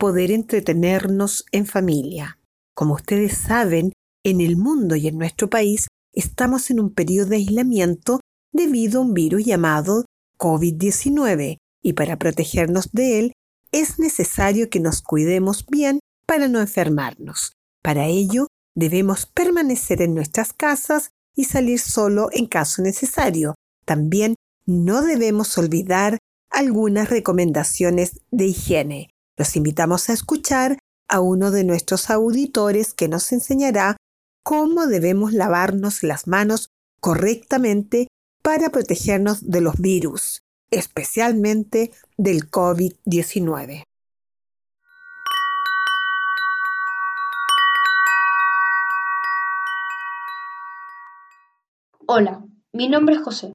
poder entretenernos en familia. Como ustedes saben, en el mundo y en nuestro país estamos en un periodo de aislamiento debido a un virus llamado COVID-19 y para protegernos de él es necesario que nos cuidemos bien para no enfermarnos. Para ello, debemos permanecer en nuestras casas y salir solo en caso necesario. También no debemos olvidar algunas recomendaciones de higiene. Los invitamos a escuchar a uno de nuestros auditores que nos enseñará cómo debemos lavarnos las manos correctamente para protegernos de los virus, especialmente del COVID-19. Hola, mi nombre es José.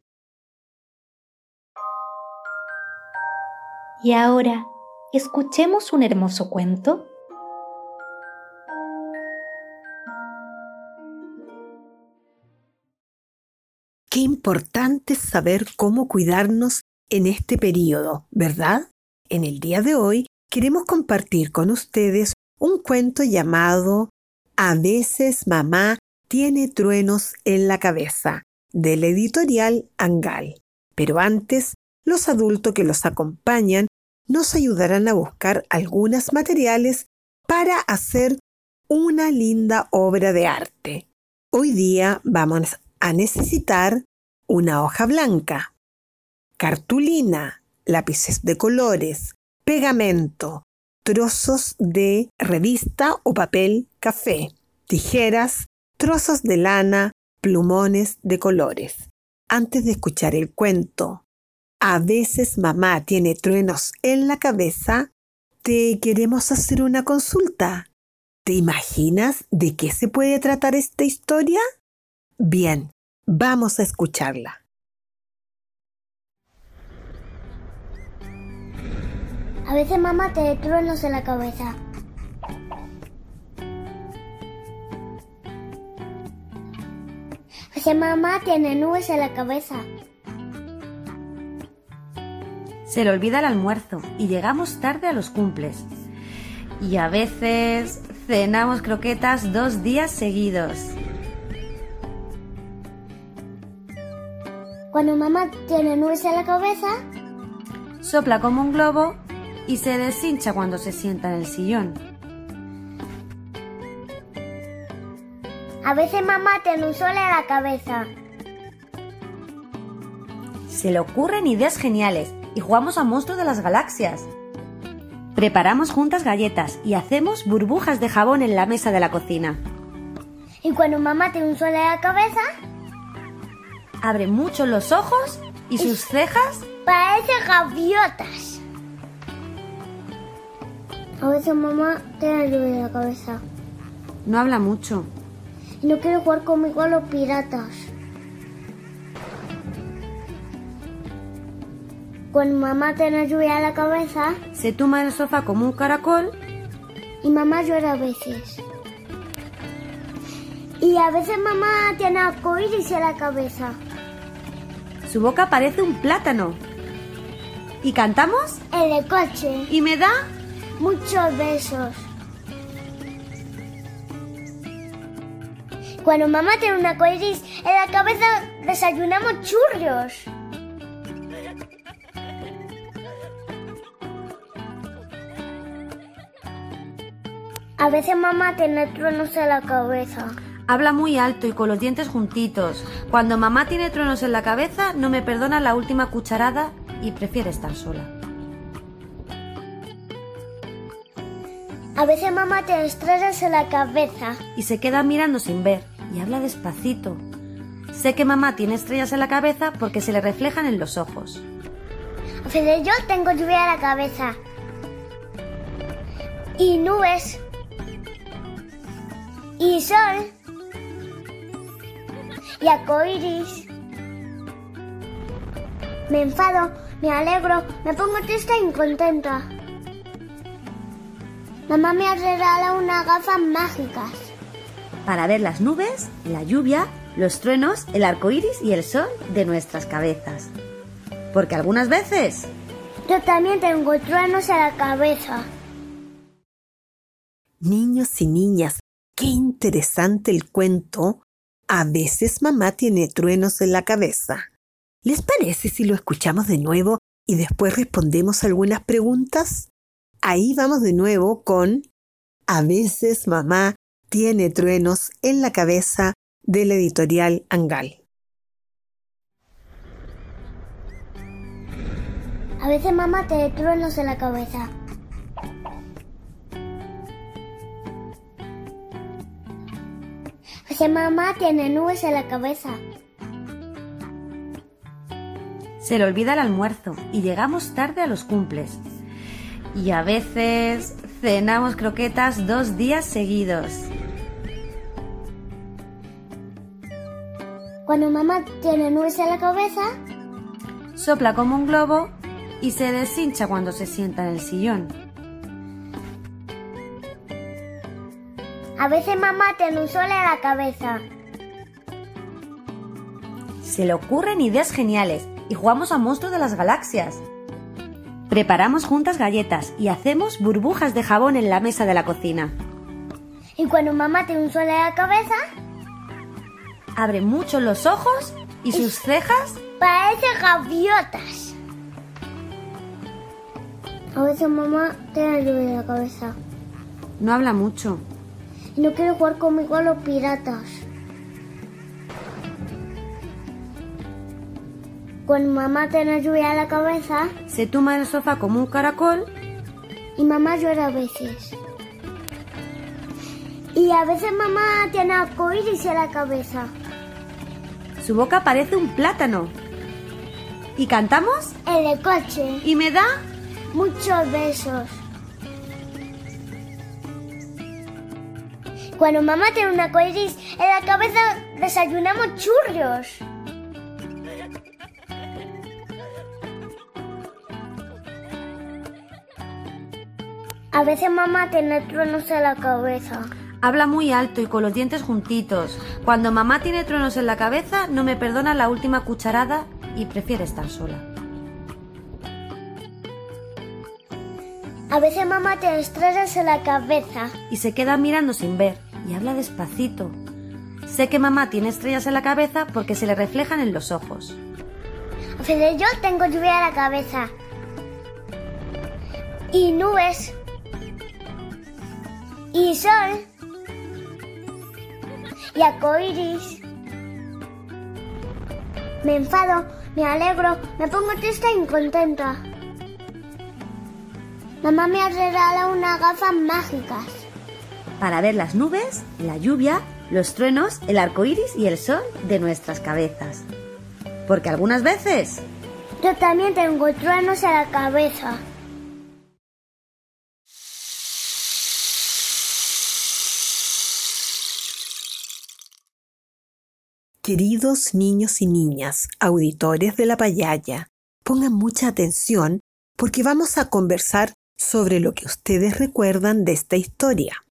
Y ahora, escuchemos un hermoso cuento. Qué importante saber cómo cuidarnos en este periodo, ¿verdad? En el día de hoy queremos compartir con ustedes un cuento llamado A veces mamá tiene truenos en la cabeza, del editorial Angal. Pero antes, los adultos que los acompañan nos ayudarán a buscar algunos materiales para hacer una linda obra de arte. Hoy día vamos a necesitar una hoja blanca, cartulina, lápices de colores, pegamento, trozos de revista o papel café, tijeras, trozos de lana, plumones de colores. Antes de escuchar el cuento a veces mamá tiene truenos en la cabeza, te queremos hacer una consulta. ¿Te imaginas de qué se puede tratar esta historia? Bien, vamos a escucharla. A veces mamá tiene truenos en la cabeza. A veces mamá tiene nubes en la cabeza. Se le olvida el almuerzo y llegamos tarde a los cumples. Y a veces cenamos croquetas dos días seguidos. Cuando mamá tiene nubes en la cabeza, sopla como un globo y se deshincha cuando se sienta en el sillón. A veces mamá tiene un sol en la cabeza. Se le ocurren ideas geniales y jugamos a monstruos de las galaxias. Preparamos juntas galletas y hacemos burbujas de jabón en la mesa de la cocina. Y cuando mamá tiene un sol en la cabeza, Abre mucho los ojos y sus cejas parece gaviotas. A veces mamá tiene lluvia en la cabeza no habla mucho. y no quiere jugar conmigo a los piratas. Cuando mamá tiene lluvia en la cabeza Se tumba en el sofá como un caracol y mamá llora a veces. Y a veces mamá tiene arcoíris en la cabeza. Su boca parece un plátano. ¿Y cantamos? En el coche. ¿Y me da? Muchos besos. Cuando mamá tiene una arcoíris en la cabeza, desayunamos churros. A veces mamá tiene truenos en la cabeza. Habla muy alto y con los dientes juntitos. Cuando mamá tiene truenos en la cabeza, no me perdona la última cucharada y prefiere estar sola. A veces mamá tiene estrellas en la cabeza. Y se queda mirando sin ver y habla despacito. Sé que mamá tiene estrellas en la cabeza porque se le reflejan en los ojos. A veces yo tengo lluvia en la cabeza. Y nubes. Y sol. Y arcoíris. Me enfado, me alegro, me pongo triste y contenta. Mamá me ha regalado unas gafas mágicas. Para ver las nubes, la lluvia, los truenos, el arco iris y el sol de nuestras cabezas. Porque algunas veces Yo también tengo truenos en la cabeza. Niños y niñas, qué interesante el cuento. A veces mamá tiene truenos en la cabeza. ¿Les parece si lo escuchamos de nuevo y después respondemos algunas preguntas? Ahí vamos de nuevo con A veces mamá tiene truenos en la cabeza de la editorial Angal. A veces mamá tiene truenos en la cabeza. Veces mamá tiene nubes en la cabeza. se le olvida el almuerzo y llegamos tarde a los cumples. Y a veces cenamos croquetas dos días seguidos. Cuando mamá tiene nubes en la cabeza, Sopla como un globo y se deshincha cuando se sienta en el sillón. A veces mamá tiene un sol en la cabeza. Se le ocurren ideas geniales y jugamos a monstruos de las galaxias. Preparamos juntas galletas y hacemos burbujas de jabón en la mesa de la cocina. Y cuando mamá tiene un sol en la cabeza, Abre mucho los ojos y sus cejas parece gaviotas. A veces mamá tiene lluvia en la cabeza. no habla mucho. Y no quiere jugar conmigo a los piratas. Cuando mamá tiene lluvia en la cabeza Se tumba en el sofá como un caracol y mamá llora a veces. Y a veces mamá tiene arcoíris en la cabeza. Su boca parece un plátano. ¿Y cantamos? En el coche. ¿Y me da? Muchos besos. Cuando mamá tiene un arcoíris en la cabeza, desayunamos churros. A veces mamá tiene truenos en la cabeza. Habla muy alto y con los dientes juntitos. Cuando mamá tiene truenos en la cabeza, no me perdona la última cucharada y prefiere estar sola. A veces mamá tiene estrellas en la cabeza. Y se queda mirando sin ver y habla despacito. Sé que mamá tiene estrellas en la cabeza porque se le reflejan en los ojos. Veces yo tengo lluvia en la cabeza. Y nubes. Y sol. Y arcoíris. Me enfado, me alegro, me pongo triste y contenta. Mamá me ha regalado unas gafas mágicas. Para ver las nubes, la lluvia, los truenos, el arco iris y el sol de nuestras cabezas. Porque algunas veces. Yo también tengo truenos en la cabeza. Queridos niños y niñas, auditores de la payaya, pongan mucha atención porque vamos a conversar sobre lo que ustedes recuerdan de esta historia.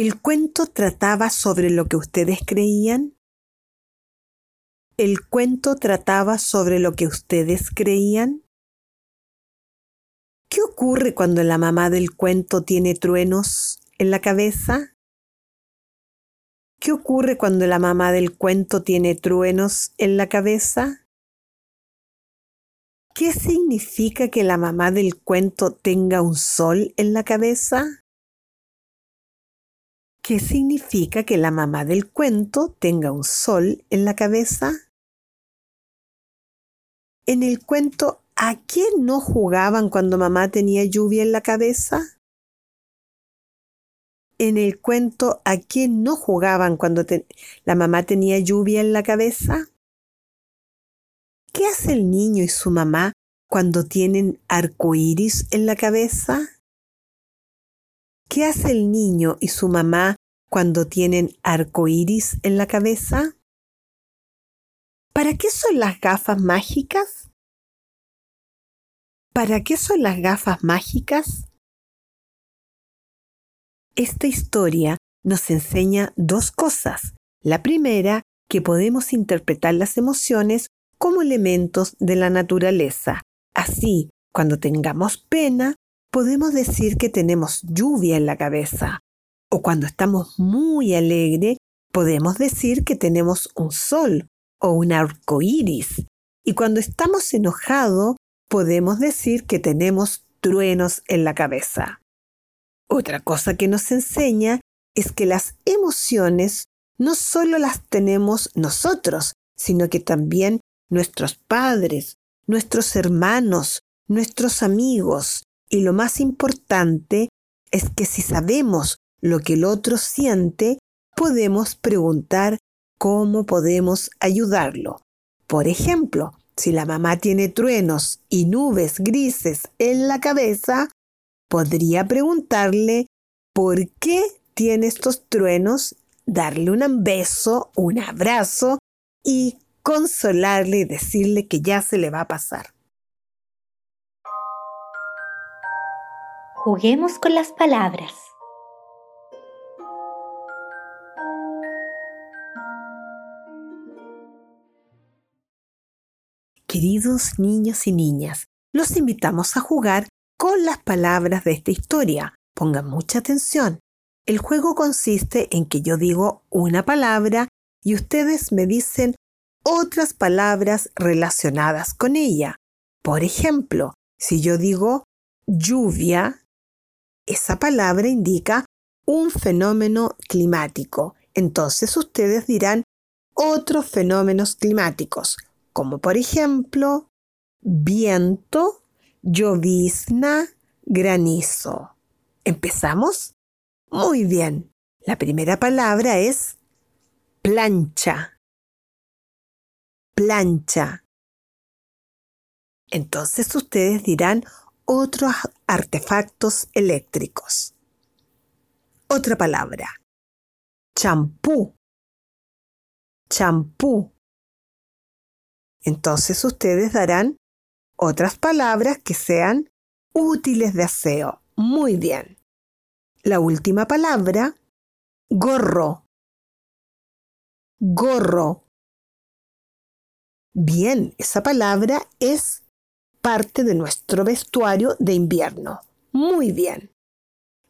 ¿El cuento trataba sobre lo que ustedes creían? ¿El cuento trataba sobre lo que ustedes creían? ¿Qué ocurre cuando la mamá del cuento tiene truenos en la cabeza? ¿Qué ocurre cuando la mamá del cuento tiene truenos en la cabeza? ¿Qué significa que la mamá del cuento tenga un sol en la cabeza? ¿Qué significa que la mamá del cuento tenga un sol en la cabeza? En el cuento, ¿a quién no jugaban cuando mamá tenía lluvia en la cabeza? en el cuento ¿A quién no jugaban cuando la mamá tenía lluvia en la cabeza? ¿Qué hace el niño y su mamá cuando tienen arcoíris en la cabeza? ¿Qué hace el niño y su mamá cuando tienen arcoíris en la cabeza? ¿Para qué son las gafas mágicas? ¿Para qué son las gafas mágicas? Esta historia nos enseña dos cosas. La primera, que podemos interpretar las emociones como elementos de la naturaleza. Así, cuando tengamos pena, podemos decir que tenemos lluvia en la cabeza. O cuando estamos muy alegre, podemos decir que tenemos un sol o un arco iris. Y cuando estamos enojados, podemos decir que tenemos truenos en la cabeza. Otra cosa que nos enseña es que las emociones no solo las tenemos nosotros, sino que también nuestros padres, nuestros hermanos, nuestros amigos. Y lo más importante es que si sabemos lo que el otro siente, podemos preguntar cómo podemos ayudarlo. Por ejemplo, si la mamá tiene truenos y nubes grises en la cabeza, podría preguntarle por qué tiene estos truenos, darle un beso, un abrazo y consolarle y decirle que ya se le va a pasar. Juguemos con las palabras. Queridos niños y niñas, los invitamos a jugar con las palabras de esta historia. Pongan mucha atención. El juego consiste en que yo digo una palabra y ustedes me dicen otras palabras relacionadas con ella. Por ejemplo, si yo digo lluvia, esa palabra indica un fenómeno climático. Entonces ustedes dirán otros fenómenos climáticos, como por ejemplo viento llovizna, granizo. ¿Empezamos? Muy bien. La primera palabra es plancha. Plancha. Entonces ustedes dirán otros artefactos eléctricos. Otra palabra. Champú. Champú. Entonces ustedes darán otras palabras que sean útiles de aseo. Muy bien. La última palabra, gorro. Gorro. Bien, esa palabra es parte de nuestro vestuario de invierno. Muy bien.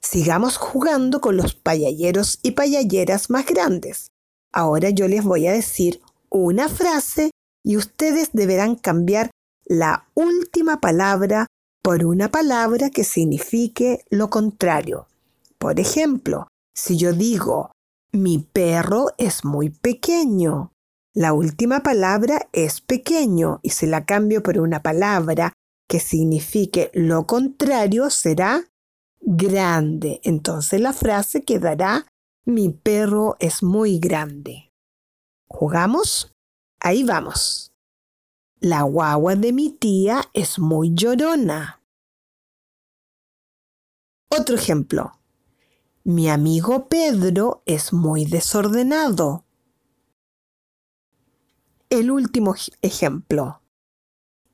Sigamos jugando con los payalleros y payalleras más grandes. Ahora yo les voy a decir una frase y ustedes deberán cambiar la última palabra por una palabra que signifique lo contrario. Por ejemplo, si yo digo, mi perro es muy pequeño, la última palabra es pequeño y si la cambio por una palabra que signifique lo contrario será grande. Entonces la frase quedará Mi perro es muy grande. ¿Jugamos? Ahí vamos. La guagua de mi tía es muy llorona. Otro ejemplo. Mi amigo Pedro es muy desordenado. El último ejemplo.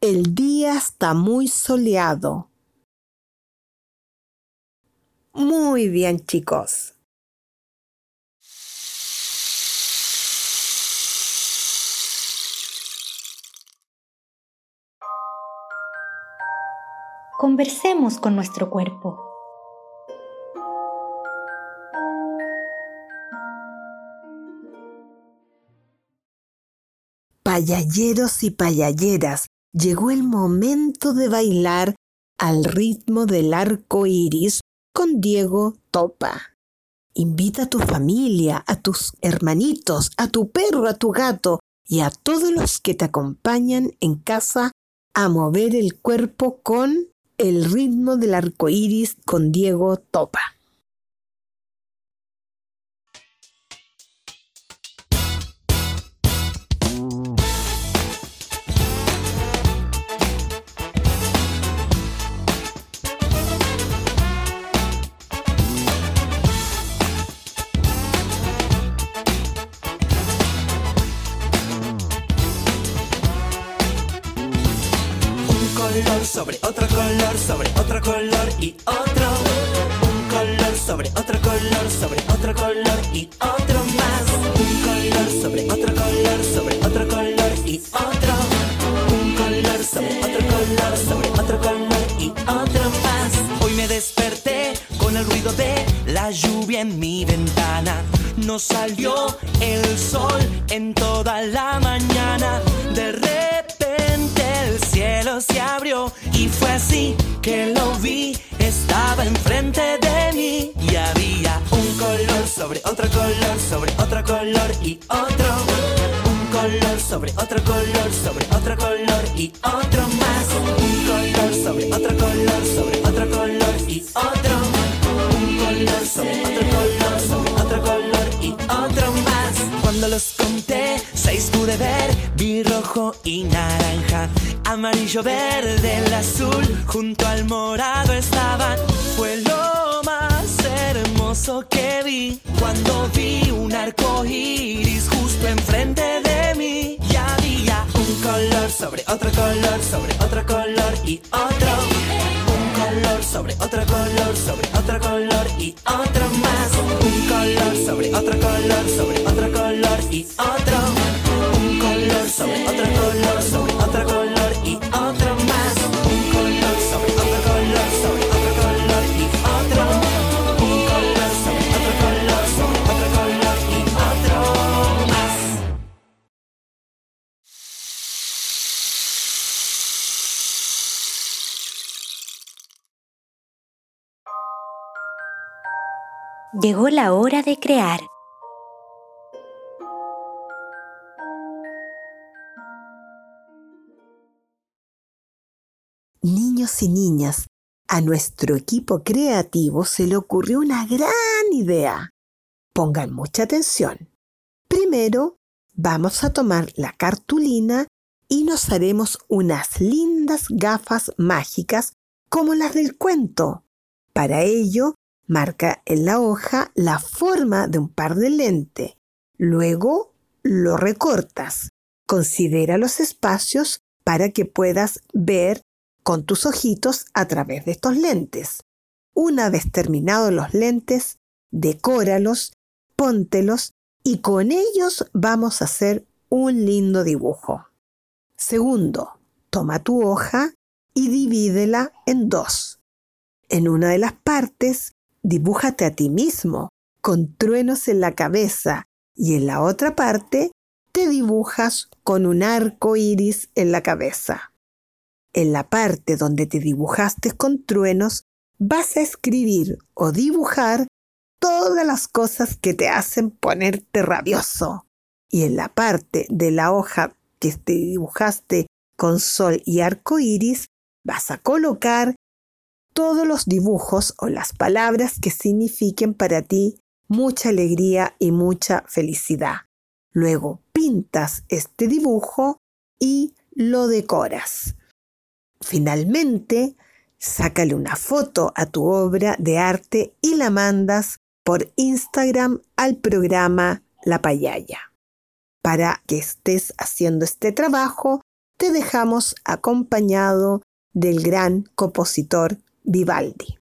El día está muy soleado. Muy bien, chicos. Conversemos con nuestro cuerpo. Payalleros y payalleras, llegó el momento de bailar al ritmo del arco iris con Diego Topa. Invita a tu familia, a tus hermanitos, a tu perro, a tu gato y a todos los que te acompañan en casa a mover el cuerpo con el ritmo del arco iris con Diego Topa. Sobre otro color, sobre otro color y otro más. Un color sobre otro color, sobre otro color y otro. Un color sobre otro color, sobre otro color y otro más. Cuando los conté, seis pude ver, vi rojo y naranja amarillo, verde, el azul, junto al morado estaban. Fue lo más hermoso que vi cuando vi un arco iris justo enfrente de mí. Un color sobre otro color, sobre otro color y otro. Un color sobre otro color, sobre otro color y otro más. Un color sobre otro color, sobre otro color y otro. Un color sobre otro color, sobre Llegó la hora de crear. niños y niñas, a nuestro equipo creativo se le ocurrió una gran idea. Pongan mucha atención. Primero, vamos a tomar la cartulina y nos haremos unas lindas gafas mágicas como las del cuento. Para ello, marca en la hoja la forma de un par de lente. Luego, lo recortas. Considera los espacios para que puedas ver con tus ojitos a través de estos lentes. Una vez terminados los lentes, decóralos, póntelos y con ellos vamos a hacer un lindo dibujo. Segundo, toma tu hoja y divídela en dos. En una de las partes, dibújate a ti mismo, con truenos en la cabeza, y en la otra parte, te dibujas con un arco iris en la cabeza. En la parte donde te dibujaste con truenos, vas a escribir o dibujar todas las cosas que te hacen ponerte rabioso. Y en la parte de la hoja que te dibujaste con sol y arco iris, vas a colocar todos los dibujos o las palabras que signifiquen para ti mucha alegría y mucha felicidad. Luego pintas este dibujo y lo decoras. Finalmente, sácale una foto a tu obra de arte y la mandas por Instagram al programa La Payaya. Para que estés haciendo este trabajo, te dejamos acompañado del gran compositor Vivaldi.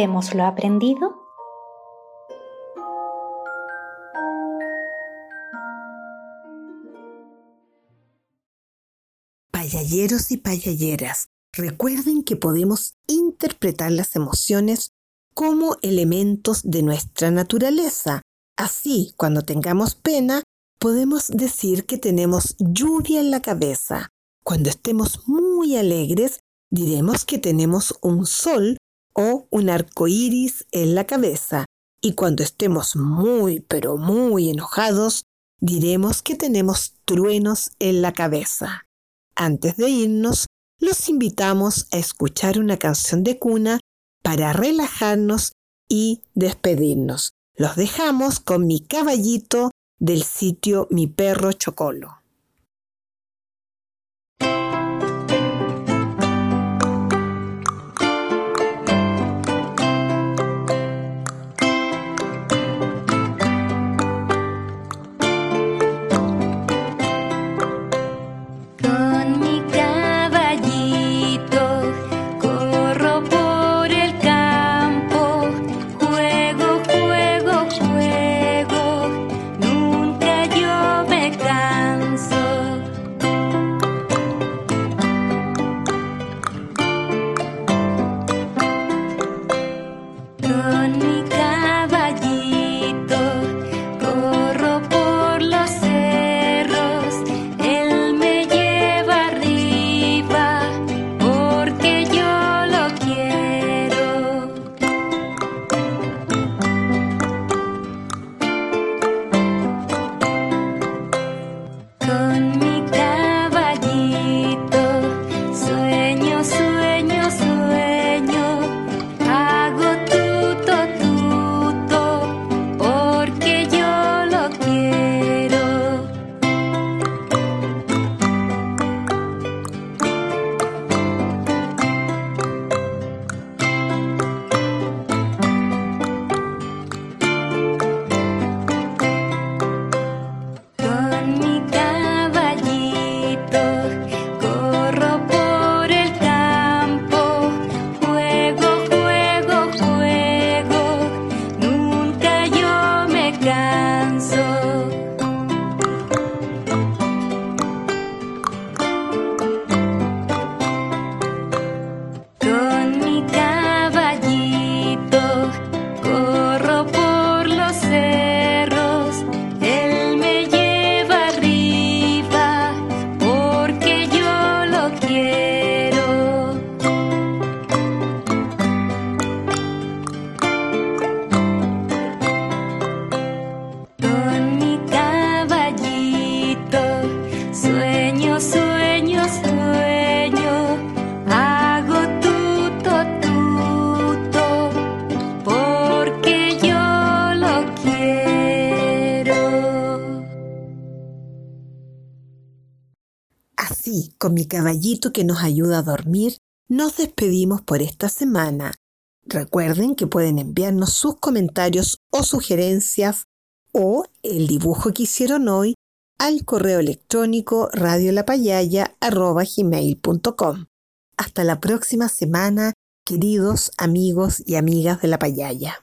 Recordemos lo aprendido? Payalleros y payalleras, recuerden que podemos interpretar las emociones como elementos de nuestra naturaleza. Así, cuando tengamos pena, podemos decir que tenemos lluvia en la cabeza. Cuando estemos muy alegres, diremos que tenemos un sol o un arco iris en la cabeza. Y cuando estemos muy, pero muy enojados, diremos que tenemos truenos en la cabeza. Antes de irnos, los invitamos a escuchar una canción de cuna para relajarnos y despedirnos. Los dejamos con mi caballito del sitio Mi Perro Chocolo. Caballito que nos ayuda a dormir, nos despedimos por esta semana. Recuerden que pueden enviarnos sus comentarios o sugerencias o el dibujo que hicieron hoy al correo electrónico radiolapayaya.com. Hasta la próxima semana, queridos amigos y amigas de la payaya.